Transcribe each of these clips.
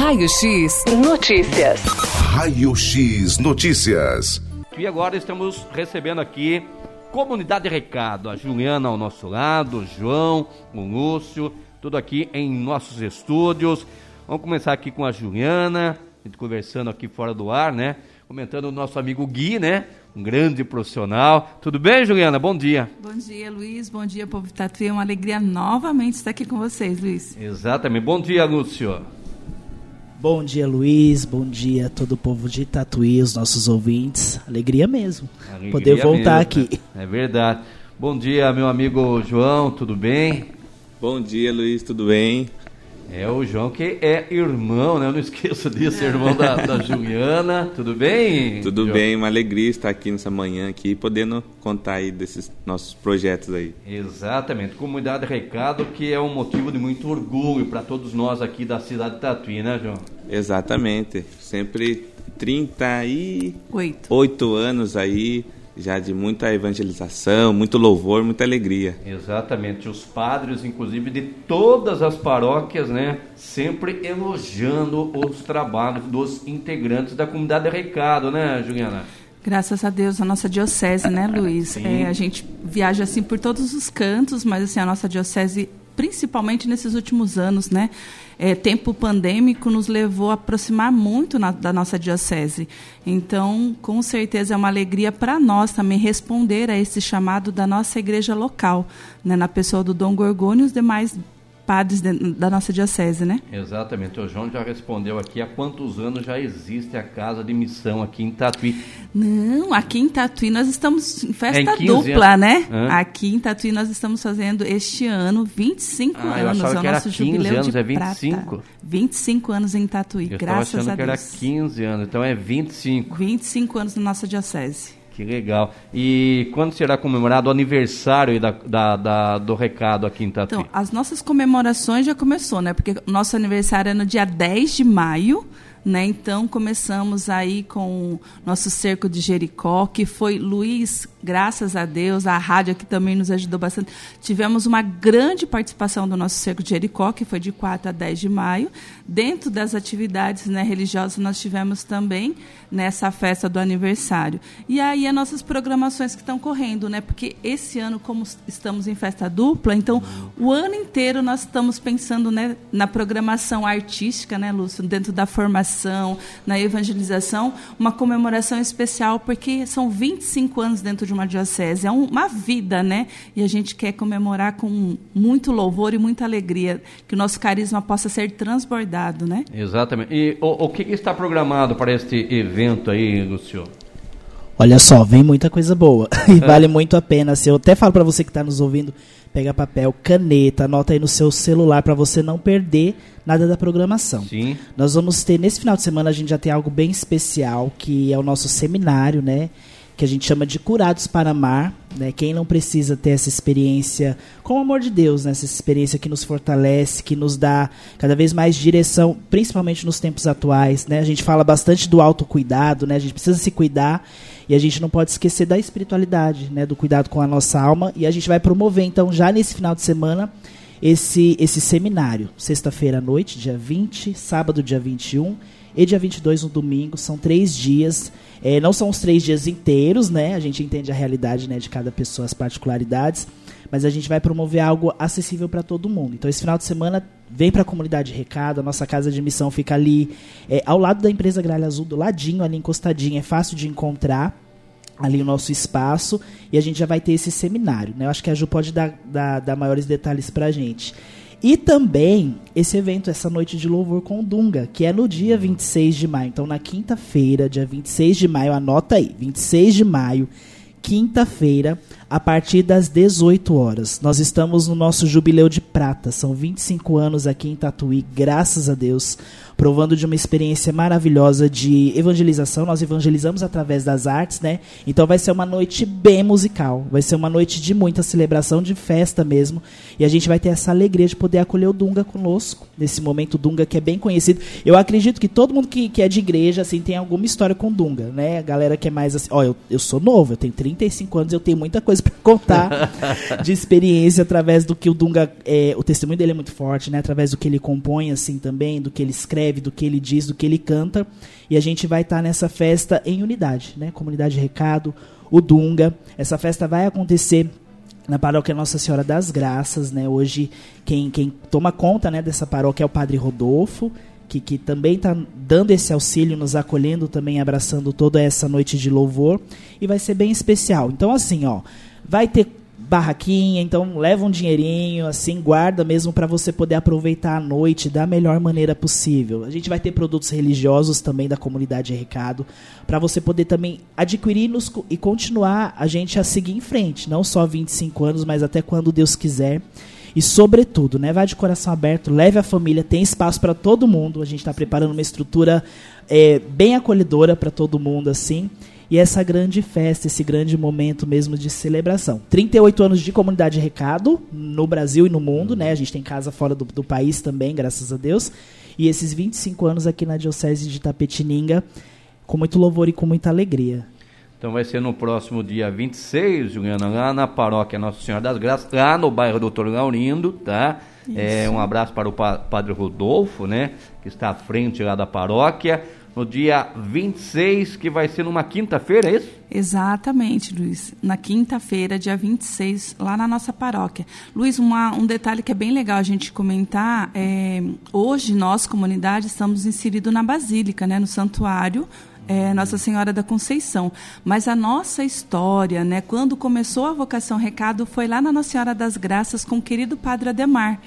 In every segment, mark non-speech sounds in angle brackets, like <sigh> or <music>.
Raio X Notícias. Raio X Notícias. E agora estamos recebendo aqui Comunidade Recado, a Juliana ao nosso lado, o João, o Lúcio, tudo aqui em nossos estúdios. Vamos começar aqui com a Juliana, a gente conversando aqui fora do ar, né? Comentando o nosso amigo Gui, né? Um grande profissional. Tudo bem, Juliana? Bom dia. Bom dia, Luiz. Bom dia, povo Tatuí. É uma alegria novamente estar aqui com vocês, Luiz. Exatamente. Bom dia, Lúcio. Bom dia, Luiz. Bom dia a todo o povo de Tatuí, os nossos ouvintes. Alegria mesmo. Alegria poder voltar mesmo, aqui. Né? É verdade. Bom dia, meu amigo João, tudo bem? Bom dia, Luiz, tudo bem? É o João que é irmão, né? Eu não esqueço disso, irmão da, da Juliana. Tudo bem? Tudo João? bem, uma alegria estar aqui nessa manhã aqui, podendo contar aí desses nossos projetos aí. Exatamente. Comunidade Recado, que é um motivo de muito orgulho para todos nós aqui da cidade de Tatuí, né, João? Exatamente. Sempre 38 Oito. anos aí já de muita evangelização, muito louvor, muita alegria. Exatamente. Os padres, inclusive, de todas as paróquias, né, sempre elogiando os trabalhos dos integrantes da comunidade de recado, né, Juliana? Graças a Deus, a nossa diocese, né, Luiz? É, a gente viaja assim por todos os cantos, mas assim a nossa diocese principalmente nesses últimos anos, né? É, tempo pandêmico nos levou a aproximar muito na, da nossa diocese. Então, com certeza é uma alegria para nós também responder a esse chamado da nossa igreja local, né? na pessoa do Dom Gorgônio e os demais padres da nossa diocese, né? Exatamente. O João já respondeu aqui há quantos anos já existe a casa de missão aqui em Tatuí. Não, aqui em Tatuí nós estamos em festa é em dupla, anos. né? Hã? Aqui em Tatuí nós estamos fazendo este ano 25 ah, anos, é o nosso jubileu anos, de é 25? prata. 25 anos em Tatuí, Eu graças achando a que Deus. era 15 anos, então é 25. 25 anos na nossa diocese. Que legal. E quando será comemorado o aniversário da, da, da, do recado aqui em Tatuí? Então, as nossas comemorações já começou, né? Porque nosso aniversário é no dia 10 de maio. Né? Então começamos aí com nosso cerco de Jericó, que foi Luiz, graças a Deus, a rádio aqui também nos ajudou bastante. Tivemos uma grande participação do nosso cerco de Jericó, que foi de 4 a 10 de maio. Dentro das atividades né, religiosas, nós tivemos também nessa festa do aniversário. E aí as nossas programações que estão correndo, né? Porque esse ano, como estamos em festa dupla, então o ano inteiro nós estamos pensando né, na programação artística, né, Lúcio, dentro da formação na evangelização, uma comemoração especial, porque são 25 anos dentro de uma diocese, é uma vida, né? E a gente quer comemorar com muito louvor e muita alegria, que o nosso carisma possa ser transbordado, né? Exatamente. E o, o que está programado para este evento aí, Lucio? Olha só, vem muita coisa boa <laughs> e vale muito a pena. Se eu até falo para você que está nos ouvindo, pega papel, caneta, anota aí no seu celular para você não perder nada da programação. Sim. Nós vamos ter nesse final de semana a gente já tem algo bem especial que é o nosso seminário, né? Que a gente chama de Curados para Amar, né? Quem não precisa ter essa experiência com o amor de Deus, né? essa experiência que nos fortalece, que nos dá cada vez mais direção, principalmente nos tempos atuais, né? A gente fala bastante do autocuidado, né? A gente precisa se cuidar e a gente não pode esquecer da espiritualidade, né? Do cuidado com a nossa alma e a gente vai promover então já nesse final de semana esse, esse seminário. Sexta-feira à noite, dia 20, sábado, dia 21 e dia 22, no domingo. São três dias. É, não são os três dias inteiros, né? A gente entende a realidade né, de cada pessoa, as particularidades. Mas a gente vai promover algo acessível para todo mundo. Então, esse final de semana, vem para a comunidade Recado. A nossa casa de missão fica ali, é, ao lado da empresa Gralha Azul, do ladinho, ali encostadinho. É fácil de encontrar ali o nosso espaço e a gente já vai ter esse seminário. Né? Eu acho que a Ju pode dar, dar, dar maiores detalhes para a gente. E também esse evento, essa noite de louvor com Dunga, que é no dia 26 de maio. Então, na quinta-feira, dia 26 de maio, anota aí, 26 de maio, quinta-feira, a partir das 18 horas. Nós estamos no nosso jubileu de prata, são 25 anos aqui em Tatuí, graças a Deus provando de uma experiência maravilhosa de evangelização. Nós evangelizamos através das artes, né? Então vai ser uma noite bem musical, vai ser uma noite de muita celebração, de festa mesmo. E a gente vai ter essa alegria de poder acolher o Dunga conosco, nesse momento Dunga que é bem conhecido. Eu acredito que todo mundo que, que é de igreja, assim, tem alguma história com Dunga, né? A galera que é mais assim, ó, eu, eu sou novo, eu tenho 35 anos, eu tenho muita coisa para contar <laughs> de experiência através do que o Dunga, é, o testemunho dele é muito forte, né? Através do que ele compõe, assim, também, do que ele escreve escreve, do que ele diz, do que ele canta. E a gente vai estar tá nessa festa em unidade, né? Comunidade Recado, o Dunga. Essa festa vai acontecer na paróquia Nossa Senhora das Graças, né? Hoje quem, quem toma conta né, dessa paróquia é o Padre Rodolfo, que, que também está dando esse auxílio, nos acolhendo também, abraçando toda essa noite de louvor. E vai ser bem especial. Então, assim, ó, vai ter barraquinha, então leva um dinheirinho, assim, guarda mesmo para você poder aproveitar a noite da melhor maneira possível. A gente vai ter produtos religiosos também da comunidade Recado, para você poder também adquirir nos, e continuar a gente a seguir em frente, não só 25 anos, mas até quando Deus quiser. E sobretudo, né, vai de coração aberto, leve a família, tem espaço para todo mundo. A gente está preparando uma estrutura é, bem acolhedora para todo mundo, assim e essa grande festa, esse grande momento mesmo de celebração. 38 anos de comunidade recado no Brasil e no mundo, né? A gente tem casa fora do, do país também, graças a Deus. E esses 25 anos aqui na Diocese de Tapetininga, com muito louvor e com muita alegria. Então vai ser no próximo dia 26, Juliana, lá na paróquia Nossa Senhora das Graças, lá no bairro Doutor Laurindo, tá? É, um abraço para o Padre Rodolfo, né? Que está à frente lá da paróquia no dia 26, que vai ser numa quinta-feira, é isso? Exatamente, Luiz. Na quinta-feira, dia 26, lá na nossa paróquia. Luiz, uma, um detalhe que é bem legal a gente comentar, é, hoje nós, comunidade, estamos inseridos na Basílica, né, no santuário, é, Nossa Senhora da Conceição. Mas a nossa história, né, quando começou a vocação recado, foi lá na Nossa Senhora das Graças com o querido Padre Ademar.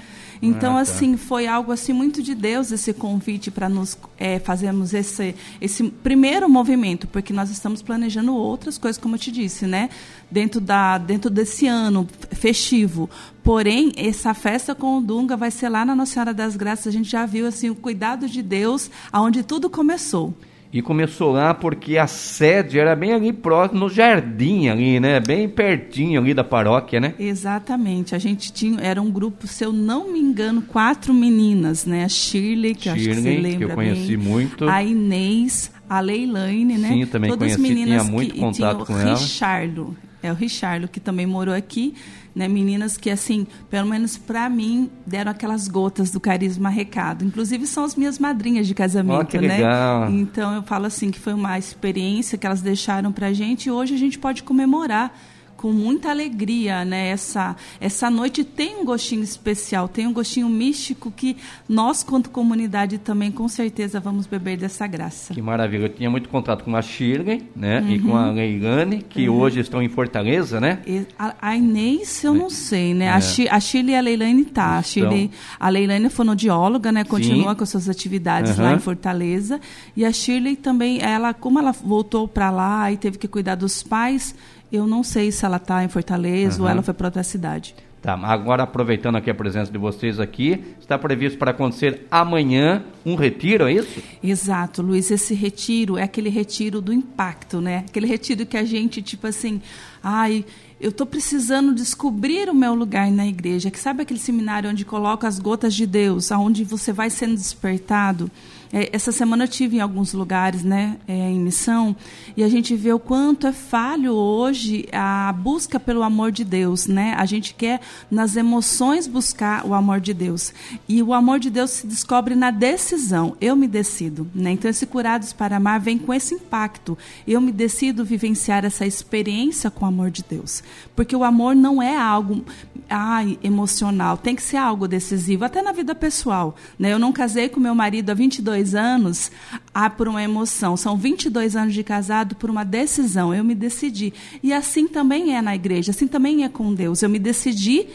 Então, ah, tá. assim, foi algo assim muito de Deus esse convite para nos é, fazermos esse, esse primeiro movimento, porque nós estamos planejando outras coisas, como eu te disse, né? Dentro, da, dentro desse ano festivo. Porém, essa festa com o Dunga vai ser lá na Nossa Senhora das Graças. A gente já viu assim o cuidado de Deus, aonde tudo começou. E começou lá porque a sede era bem ali próximo, no jardim ali, né? Bem pertinho ali da paróquia, né? Exatamente. A gente tinha, era um grupo, se eu não me engano, quatro meninas, né? A Shirley, que Shirley, acho que você lembra que eu conheci bem. muito. A Inês, a Leilane, né? Sim, também Todas conheci, meninas tinha muito que, contato com o ela. Richardo, é o Richardo que também morou aqui né, meninas que assim, pelo menos para mim, deram aquelas gotas do carisma recado. Inclusive são as minhas madrinhas de casamento, oh, que né? Legal. Então eu falo assim que foi uma experiência que elas deixaram pra gente e hoje a gente pode comemorar com muita alegria, né? Essa, essa noite tem um gostinho especial, tem um gostinho místico que nós, quanto comunidade, também com certeza vamos beber dessa graça. Que maravilha. Eu tinha muito contato com a Shirley, né? Uhum. E com a. Leilane, que uhum. hoje estão em Fortaleza, né? A, a Inês, eu é. não sei, né? É. A, Shi, a Shirley e a Leilane tá. A, Shirley, a Leilane é fonoaudióloga, né? Continua Sim. com suas atividades uhum. lá em Fortaleza. E a Shirley também, ela, como ela voltou para lá e teve que cuidar dos pais, eu não sei se ela está em Fortaleza uhum. ou ela foi para outra cidade. Tá, agora aproveitando aqui a presença de vocês aqui, está previsto para acontecer amanhã um retiro, é isso? Exato, Luiz, esse retiro é aquele retiro do impacto, né? Aquele retiro que a gente, tipo assim, ai, eu estou precisando descobrir o meu lugar na igreja, que sabe aquele seminário onde coloca as gotas de Deus, aonde você vai sendo despertado? É, essa semana eu tive em alguns lugares, né, é, em missão, e a gente vê o quanto é falho hoje a busca pelo amor de Deus, né? A gente quer nas emoções buscar o amor de Deus. E o amor de Deus se descobre na decisão. Eu me decido, né? Então esse curados para amar vem com esse impacto. Eu me decido vivenciar essa experiência com o amor de Deus. Porque o amor não é algo ai, emocional, tem que ser algo decisivo, até na vida pessoal, né? Eu não casei com meu marido há 22 22 anos há por uma emoção. São 22 anos de casado por uma decisão. Eu me decidi. E assim também é na igreja, assim também é com Deus. Eu me decidi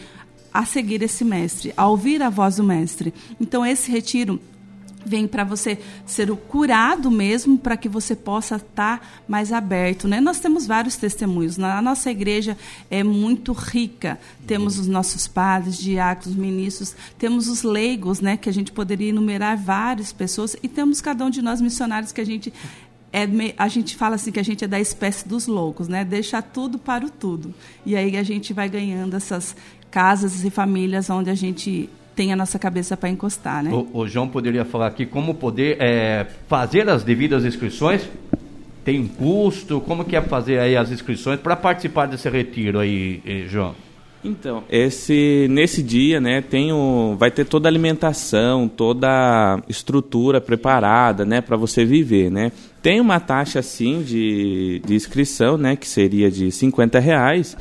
a seguir esse mestre, a ouvir a voz do mestre. Então, esse retiro vem para você ser o curado mesmo, para que você possa estar tá mais aberto. Né? Nós temos vários testemunhos. A nossa igreja é muito rica. Temos os nossos padres, diáconos, ministros, temos os leigos, né, que a gente poderia enumerar várias pessoas, e temos cada um de nós missionários que a gente é, a gente fala assim que a gente é da espécie dos loucos, né? Deixa tudo para o tudo. E aí a gente vai ganhando essas casas e famílias onde a gente tem a nossa cabeça para encostar, né? O, o, João poderia falar aqui como poder é, fazer as devidas inscrições. Tem um custo? Como que é fazer aí as inscrições para participar desse retiro aí, João? Então, esse nesse dia, né, tem o, vai ter toda a alimentação, toda a estrutura preparada, né, para você viver, né. Tem uma taxa assim de, de inscrição, né, que seria de 50 reais,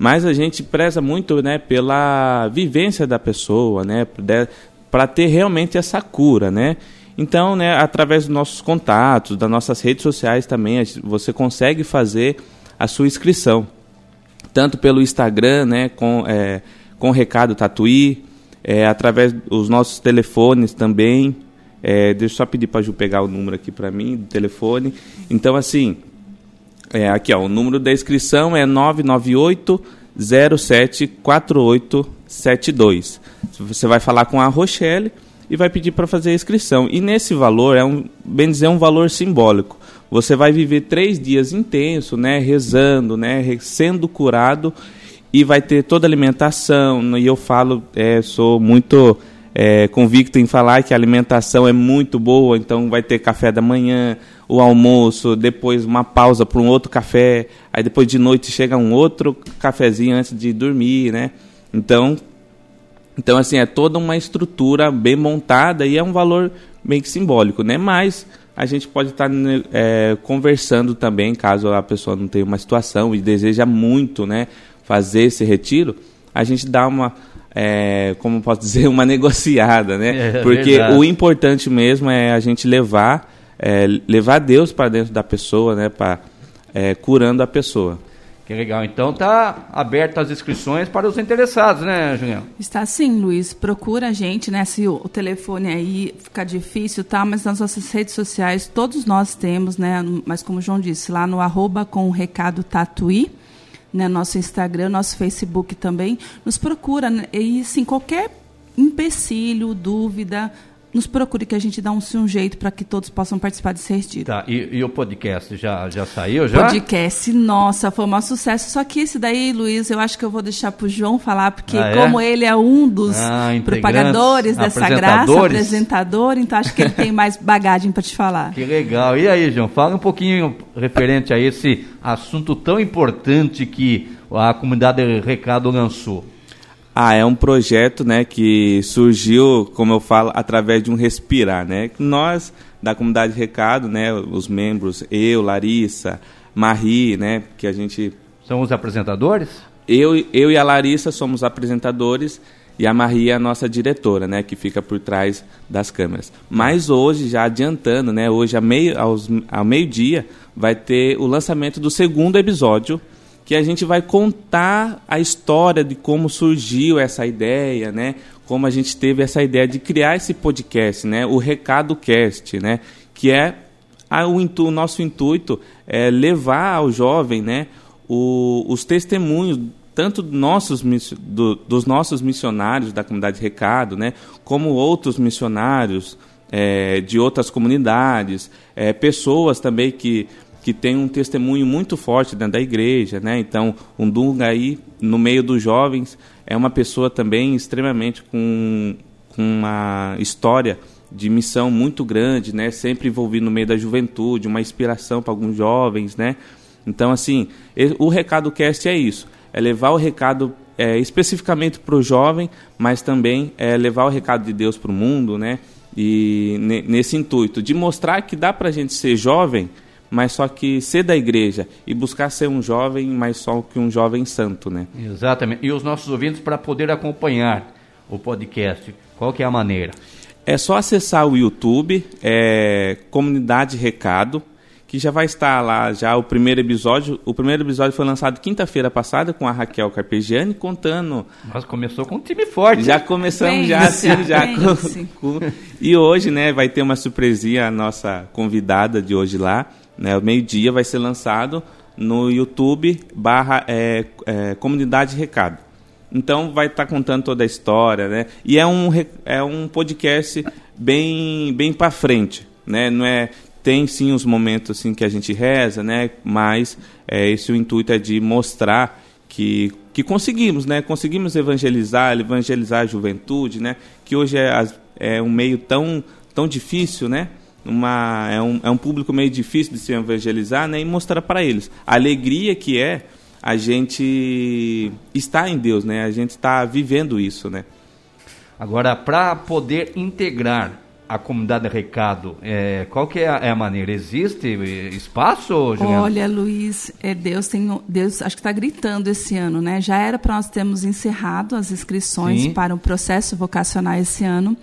mas a gente preza muito, né, pela vivência da pessoa, né, para ter realmente essa cura, né. Então, né, através dos nossos contatos, das nossas redes sociais também, você consegue fazer a sua inscrição tanto pelo Instagram, né, com, é, com recado Tatuí, é, através dos nossos telefones também. É, deixa eu só pedir para Ju pegar o número aqui para mim, do telefone. Então, assim, é, aqui ó, o número da inscrição é 998 074872. Você vai falar com a Rochelle e vai pedir para fazer a inscrição. E nesse valor, é um, bem dizer, um valor simbólico. Você vai viver três dias intenso, né, rezando, né, sendo curado e vai ter toda a alimentação. E eu falo, é, sou muito é, convicto em falar que a alimentação é muito boa, então vai ter café da manhã, o almoço, depois uma pausa para um outro café, aí depois de noite chega um outro cafezinho antes de dormir, né? Então, então assim é toda uma estrutura bem montada e é um valor bem simbólico, né? Mas a gente pode estar né, é, conversando também, caso a pessoa não tenha uma situação e deseja muito né, fazer esse retiro, a gente dá uma, é, como posso dizer, <laughs> uma negociada, né? É, Porque verdade. o importante mesmo é a gente levar, é, levar Deus para dentro da pessoa, né? Para é, curando a pessoa. Que legal. Então tá aberto as inscrições para os interessados, né, Julião? Está sim, Luiz. Procura a gente, né? Se o, o telefone aí ficar difícil, tá? Mas nas nossas redes sociais, todos nós temos, né? Mas como o João disse, lá no arroba com o recado Tatuí, né? Nosso Instagram, nosso Facebook também. Nos procura. Né? E sim, qualquer empecilho, dúvida, nos procure que a gente dá um, um jeito para que todos possam participar desse retiro. Tá, e, e, o podcast já, já saiu? Já? Podcast, nossa, foi um sucesso. Só que esse daí, Luiz, eu acho que eu vou deixar para o João falar, porque ah, é? como ele é um dos ah, propagadores dessa graça, apresentador, então acho que ele tem mais bagagem para te falar. Que legal. E aí, João, fala um pouquinho referente a esse assunto tão importante que a comunidade Recado lançou. Ah, é um projeto, né, que surgiu, como eu falo, através de um respirar, né? Nós da comunidade Recado, né, os membros, eu, Larissa, Marie, né, que a gente são os apresentadores? Eu, eu e a Larissa somos apresentadores e a Maria é a nossa diretora, né, que fica por trás das câmeras. Mas hoje, já adiantando, né, hoje a meio, aos, ao meio-dia vai ter o lançamento do segundo episódio que a gente vai contar a história de como surgiu essa ideia, né? Como a gente teve essa ideia de criar esse podcast, né? O Recado Cast, né? Que é a, o, intu, o nosso intuito é levar ao jovem, né? O, os testemunhos tanto nossos, do, dos nossos missionários da comunidade Recado, né? Como outros missionários é, de outras comunidades, é, pessoas também que que tem um testemunho muito forte dentro da igreja, né? Então, um Dunga aí, no meio dos jovens, é uma pessoa também extremamente com, com uma história de missão muito grande, né? Sempre envolvido no meio da juventude, uma inspiração para alguns jovens, né? Então, assim, o recado cast é isso, é levar o recado é, especificamente para o jovem, mas também é levar o recado de Deus para o mundo, né? E nesse intuito de mostrar que dá para a gente ser jovem mas só que ser da igreja e buscar ser um jovem, mas só que um jovem santo, né? Exatamente. E os nossos ouvintes para poder acompanhar o podcast, qual que é a maneira? É só acessar o YouTube, é, Comunidade Recado, que já vai estar lá já o primeiro episódio. O primeiro episódio foi lançado quinta-feira passada com a Raquel Carpegiani contando. Mas começou com um time forte. Já começamos já assim, já com, com, E hoje, né, vai ter uma surpresinha a nossa convidada de hoje lá. Né, o meio-dia vai ser lançado no YouTube barra é, é, Comunidade Recado. Então vai estar tá contando toda a história, né? E é um, é um podcast bem, bem para frente, né? Não é tem sim os momentos assim que a gente reza, né? Mas é, esse o intuito é de mostrar que, que conseguimos, né? Conseguimos evangelizar, evangelizar a juventude, né? Que hoje é, é um meio tão tão difícil, né? Uma, é, um, é um público meio difícil de se evangelizar né, e mostrar para eles a alegria que é a gente está em Deus, né? A gente está vivendo isso, né? Agora, para poder integrar a comunidade Recado, é, qual que é a, é a, maneira? Existe espaço, Juliana? Olha, Luiz, é, Deus tem, Deus acho que está gritando esse ano, né? Já era para nós termos encerrado as inscrições Sim. para o processo vocacional esse ano,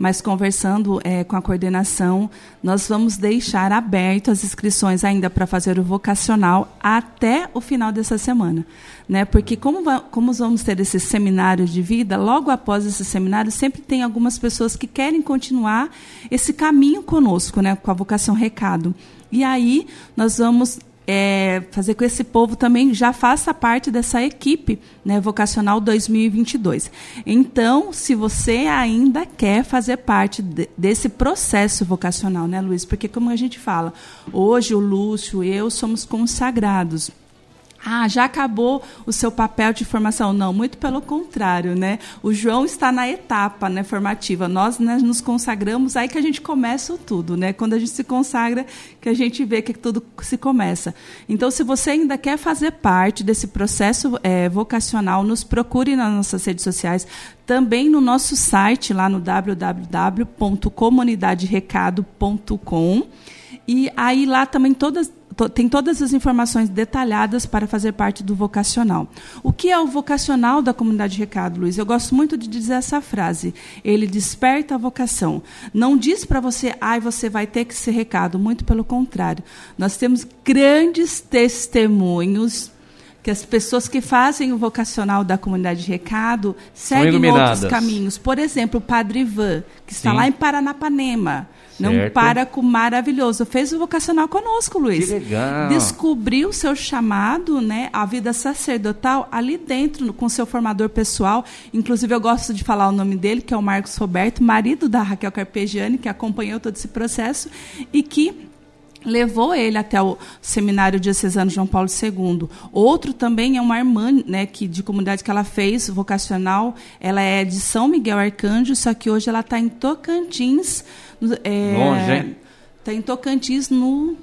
mas conversando é, com a coordenação, nós vamos deixar aberto as inscrições ainda para fazer o vocacional até o final dessa semana. Né? Porque como, como vamos ter esse seminário de vida, logo após esse seminário, sempre tem algumas pessoas que querem continuar esse caminho conosco, né? com a vocação recado. E aí nós vamos é, fazer com que esse povo também já faça parte dessa equipe né, vocacional 2022. Então, se você ainda quer fazer parte de, desse processo vocacional, né, Luiz? Porque, como a gente fala, hoje o Lúcio eu somos consagrados. Ah, já acabou o seu papel de formação? Não, muito pelo contrário, né? O João está na etapa né, formativa. Nós né, nos consagramos, aí que a gente começa tudo, né? Quando a gente se consagra, que a gente vê que tudo se começa. Então, se você ainda quer fazer parte desse processo é, vocacional, nos procure nas nossas redes sociais, também no nosso site, lá no www.comunidaderecado.com. E aí lá também todas tem todas as informações detalhadas para fazer parte do vocacional. O que é o vocacional da comunidade Recado, Luiz? Eu gosto muito de dizer essa frase. Ele desperta a vocação. Não diz para você, ai, ah, você vai ter que ser recado. Muito pelo contrário. Nós temos grandes testemunhos que as pessoas que fazem o vocacional da comunidade de recado seguem outros caminhos. Por exemplo, o Padre Ivan, que está Sim. lá em Paranapanema. Não para com maravilhoso. Fez o vocacional conosco, Luiz. Que legal. Descobriu o seu chamado, né, a vida sacerdotal ali dentro, com seu formador pessoal. Inclusive, eu gosto de falar o nome dele, que é o Marcos Roberto, marido da Raquel Carpegiani, que acompanhou todo esse processo e que levou ele até o seminário diocesano João Paulo II. Outro também é uma irmã, né, que de comunidade que ela fez vocacional. Ela é de São Miguel Arcanjo, só que hoje ela está em Tocantins. É, Longe, hein? Está em Tocantins no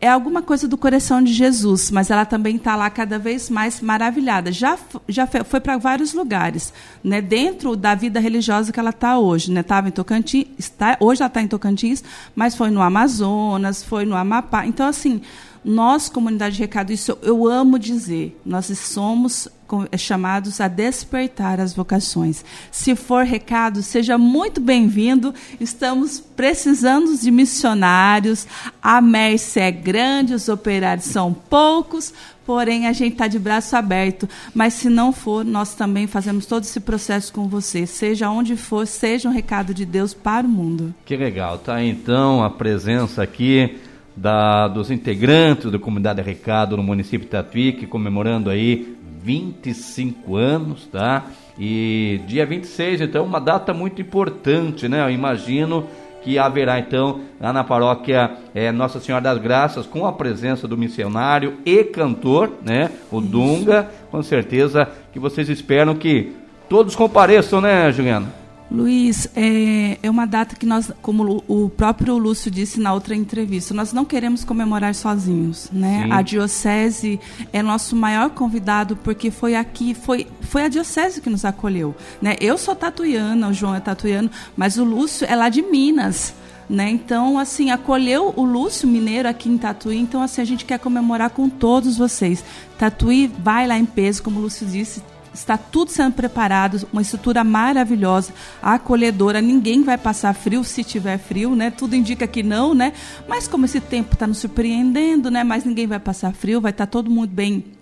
é alguma coisa do coração de Jesus, mas ela também está lá cada vez mais maravilhada. Já, já foi para vários lugares, né? dentro da vida religiosa que ela está hoje. Estava né? em Tocantins, está, hoje ela está em Tocantins, mas foi no Amazonas, foi no Amapá. Então, assim, nós, comunidade de recado, isso eu amo dizer, nós somos chamados a despertar as vocações. Se for recado, seja muito bem-vindo. Estamos precisando de missionários. A Mércia é grande, os operários são poucos, porém a gente está de braço aberto. Mas se não for, nós também fazemos todo esse processo com você, seja onde for, seja um recado de Deus para o mundo. Que legal, tá? Então a presença aqui da, dos integrantes da comunidade Recado no município de Tatuí, comemorando aí 25 anos, tá? E dia 26, então, uma data muito importante, né? Eu imagino que haverá então lá na paróquia é, Nossa Senhora das Graças, com a presença do missionário e cantor, né? O Isso. Dunga, com certeza que vocês esperam que todos compareçam, né, Juliana? Luiz, é, é, uma data que nós, como o próprio Lúcio disse na outra entrevista, nós não queremos comemorar sozinhos, né? A diocese é nosso maior convidado porque foi aqui, foi, foi a diocese que nos acolheu, né? Eu sou tatuiana, o João é tatuiano, mas o Lúcio é lá de Minas. Né? Então, assim, acolheu o Lúcio Mineiro aqui em Tatuí. Então, assim, a gente quer comemorar com todos vocês. Tatuí vai lá em peso, como o Lúcio disse, Está tudo sendo preparado, uma estrutura maravilhosa, acolhedora. Ninguém vai passar frio se tiver frio, né? Tudo indica que não, né? Mas como esse tempo está nos surpreendendo, né? Mas ninguém vai passar frio, vai estar tá todo mundo bem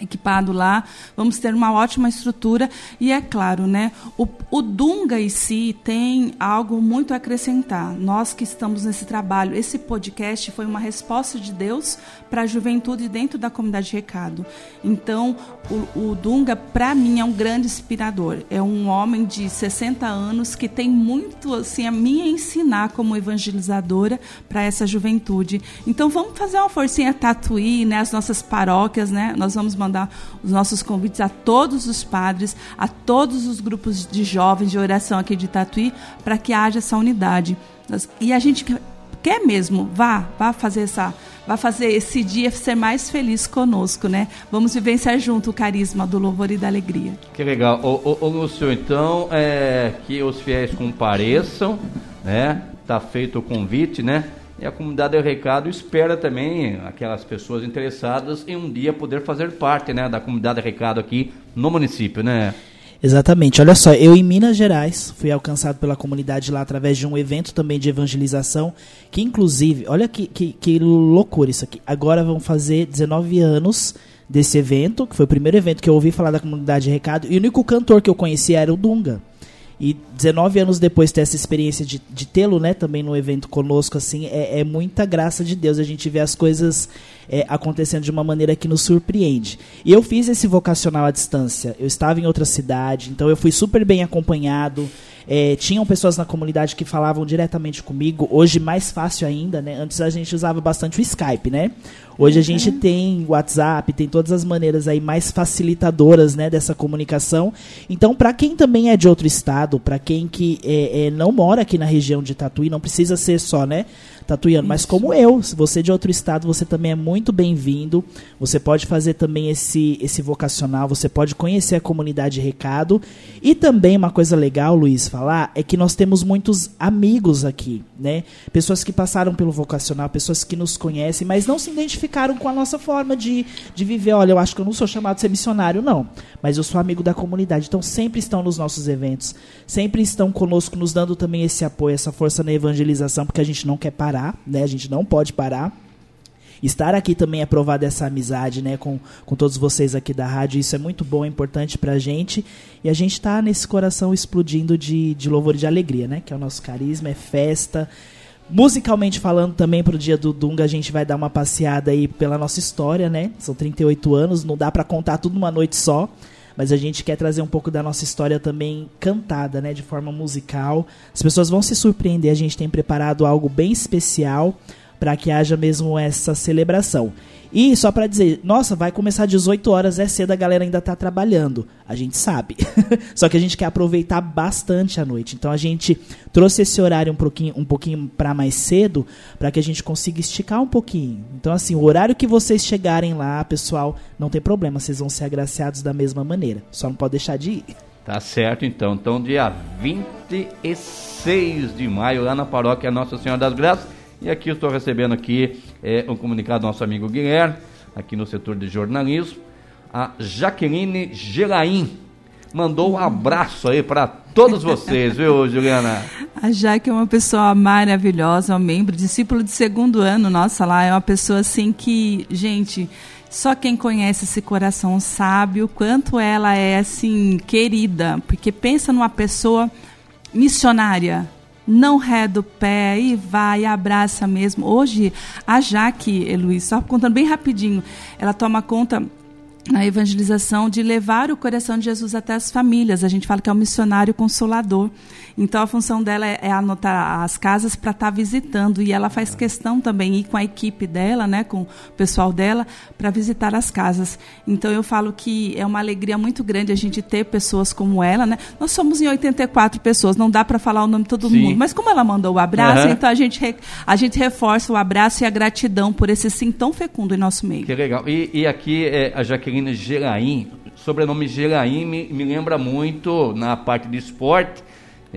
equipado lá, vamos ter uma ótima estrutura e é claro, né, o, o, Dunga em si tem algo muito a acrescentar. Nós que estamos nesse trabalho, esse podcast foi uma resposta de Deus para a juventude dentro da comunidade de Recado. Então, o, o Dunga para mim é um grande inspirador. É um homem de 60 anos que tem muito assim a me ensinar como evangelizadora para essa juventude. Então, vamos fazer uma forcinha Tatuí, né, as nossas paróquias, né? Nós vamos mandar os nossos convites a todos os padres, a todos os grupos de jovens de oração aqui de Tatuí, para que haja essa unidade. E a gente quer mesmo, vá, vá fazer essa vai fazer esse dia ser mais feliz conosco, né? Vamos vivenciar junto o carisma do louvor e da alegria. Que legal. Ô, ô, ô Lúcio, então, é, que os fiéis compareçam, né? Tá feito o convite, né? E a comunidade do Recado espera também aquelas pessoas interessadas em um dia poder fazer parte, né, da comunidade do Recado aqui no município, né? Exatamente. Olha só, eu em Minas Gerais fui alcançado pela comunidade lá através de um evento também de evangelização, que inclusive, olha que, que, que loucura isso aqui. Agora vão fazer 19 anos desse evento, que foi o primeiro evento que eu ouvi falar da comunidade Recado, e o único cantor que eu conhecia era o Dunga. E 19 anos depois ter essa experiência de, de tê-lo, né, também no evento conosco, assim, é, é, muita graça de Deus. A gente vê as coisas é, acontecendo de uma maneira que nos surpreende. E eu fiz esse vocacional à distância. Eu estava em outra cidade, então eu fui super bem acompanhado. É, tinham pessoas na comunidade que falavam diretamente comigo. Hoje mais fácil ainda, né? Antes a gente usava bastante o Skype, né? Hoje a gente uhum. tem WhatsApp, tem todas as maneiras aí mais facilitadoras, né, dessa comunicação. Então, para quem também é de outro estado, para quem que é, é, não mora aqui na região de Tatuí, não precisa ser só, né, tatuiano, mas como eu, se você é de outro estado, você também é muito bem-vindo. Você pode fazer também esse esse vocacional, você pode conhecer a comunidade Recado e também uma coisa legal, Luiz, falar é que nós temos muitos amigos aqui, né? Pessoas que passaram pelo vocacional, pessoas que nos conhecem, mas não se identificaram com a nossa forma de, de viver. Olha, eu acho que eu não sou chamado de ser missionário, não, mas eu sou amigo da comunidade. Então sempre estão nos nossos eventos, sempre estão conosco, nos dando também esse apoio, essa força na evangelização, porque a gente não quer parar, né? A gente não pode parar estar aqui também é provar dessa amizade, né, com, com todos vocês aqui da rádio. Isso é muito bom, é importante pra gente. E a gente está nesse coração explodindo de, de louvor e de alegria, né, que é o nosso carisma, é festa. Musicalmente falando, também pro dia do Dunga, a gente vai dar uma passeada aí pela nossa história, né? São 38 anos, não dá para contar tudo numa noite só mas a gente quer trazer um pouco da nossa história também cantada, né, de forma musical. As pessoas vão se surpreender, a gente tem preparado algo bem especial para que haja mesmo essa celebração. E só para dizer, nossa, vai começar às 18 horas, é cedo, a galera ainda tá trabalhando. A gente sabe. <laughs> só que a gente quer aproveitar bastante a noite. Então a gente trouxe esse horário um pouquinho, um pouquinho para mais cedo, para que a gente consiga esticar um pouquinho. Então assim, o horário que vocês chegarem lá, pessoal, não tem problema, vocês vão ser agraciados da mesma maneira. Só não pode deixar de ir. Tá certo, então. Então, dia 26 de maio, lá na paróquia Nossa Senhora das Graças, e aqui eu estou recebendo aqui é, um comunicado do nosso amigo Guilherme, aqui no setor de jornalismo. A Jaqueline Gelaim mandou um abraço aí para todos vocês, viu, <laughs> Juliana? A Jaque é uma pessoa maravilhosa, um membro, discípulo de segundo ano, nossa, lá é uma pessoa assim que, gente, só quem conhece esse coração sabe o quanto ela é assim querida, porque pensa numa pessoa missionária, não reda o pé e vai, abraça mesmo. Hoje, a Jaque, Luiz, só contando bem rapidinho, ela toma conta na evangelização de levar o coração de Jesus até as famílias. A gente fala que é um missionário consolador. Então a função dela é, é anotar as casas para estar tá visitando e ela faz questão também ir com a equipe dela, né, com o pessoal dela, para visitar as casas. Então eu falo que é uma alegria muito grande a gente ter pessoas como ela, né? Nós somos em 84 pessoas, não dá para falar o nome de todo Sim. mundo, mas como ela mandou o abraço, uhum. então a gente a gente reforça o abraço e a gratidão por esse sim tão fecundo em nosso meio. Que legal. E, e aqui é, a Jaqueline Geraim, sobrenome Geraim me, me lembra muito na parte de esporte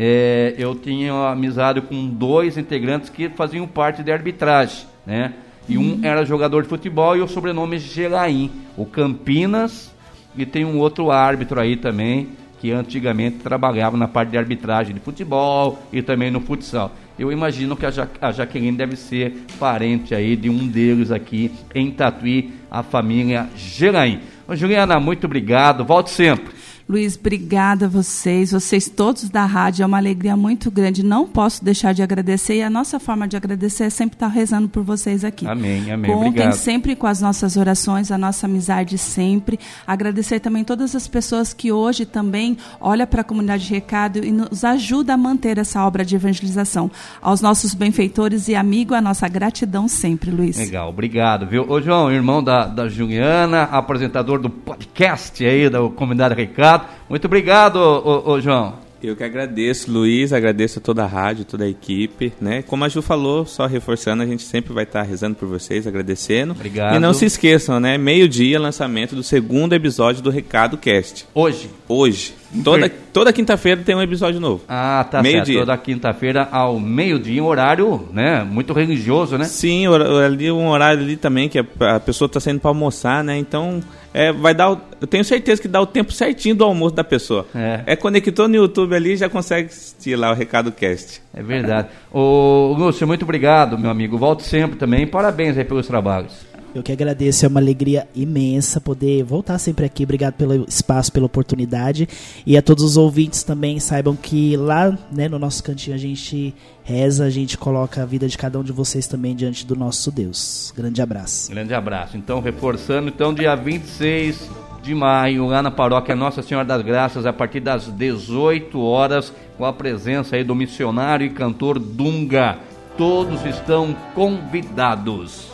é, eu tinha amizade com dois integrantes que faziam parte de arbitragem, né? E um uhum. era jogador de futebol e o sobrenome é Gelaim, o Campinas, e tem um outro árbitro aí também, que antigamente trabalhava na parte de arbitragem de futebol e também no futsal. Eu imagino que a, ja a Jaqueline deve ser parente aí de um deles aqui em Tatuí, a família Gelaim. Ô, Juliana, muito obrigado, volte sempre. Luiz, obrigada a vocês, vocês todos da rádio, é uma alegria muito grande. Não posso deixar de agradecer e a nossa forma de agradecer é sempre estar rezando por vocês aqui. Amém, amém. Contem Obrigado. sempre com as nossas orações, a nossa amizade sempre. Agradecer também todas as pessoas que hoje também olham para a comunidade de recado e nos ajudam a manter essa obra de evangelização. Aos nossos benfeitores e amigos, a nossa gratidão sempre, Luiz. Legal, obrigado, viu? Ô, João, irmão da, da Juliana, apresentador do podcast aí da comunidade Recado. Muito obrigado, ô, ô, João. Eu que agradeço, Luiz, agradeço a toda a rádio, toda a equipe, né? Como a Ju falou, só reforçando, a gente sempre vai estar rezando por vocês, agradecendo. Obrigado. E não se esqueçam, né? Meio-dia, lançamento do segundo episódio do Recado Cast. Hoje. Hoje. Toda, toda quinta-feira tem um episódio novo. Ah, tá Meio certo. dia. Toda quinta-feira ao meio-dia, um horário, né? Muito religioso, né? Sim, ali um horário ali também que a, pessoa está saindo para almoçar, né? Então, é, vai dar. eu tenho certeza que dá o tempo certinho do almoço da pessoa. É. conectou no YouTube ali e já consegue assistir lá o Recado Cast. É verdade. Ô, Lúcio, muito obrigado, meu amigo. Volte sempre também. Parabéns aí pelos trabalhos. Eu que agradeço, é uma alegria imensa poder voltar sempre aqui. Obrigado pelo espaço, pela oportunidade. E a todos os ouvintes também saibam que lá né, no nosso cantinho a gente reza, a gente coloca a vida de cada um de vocês também diante do nosso Deus. Grande abraço. Grande abraço. Então, reforçando, então, dia 26 de maio, lá na paróquia Nossa Senhora das Graças, a partir das 18 horas, com a presença aí do missionário e cantor Dunga. Todos estão convidados.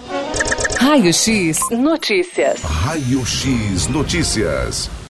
Raio X Notícias. Raio X Notícias.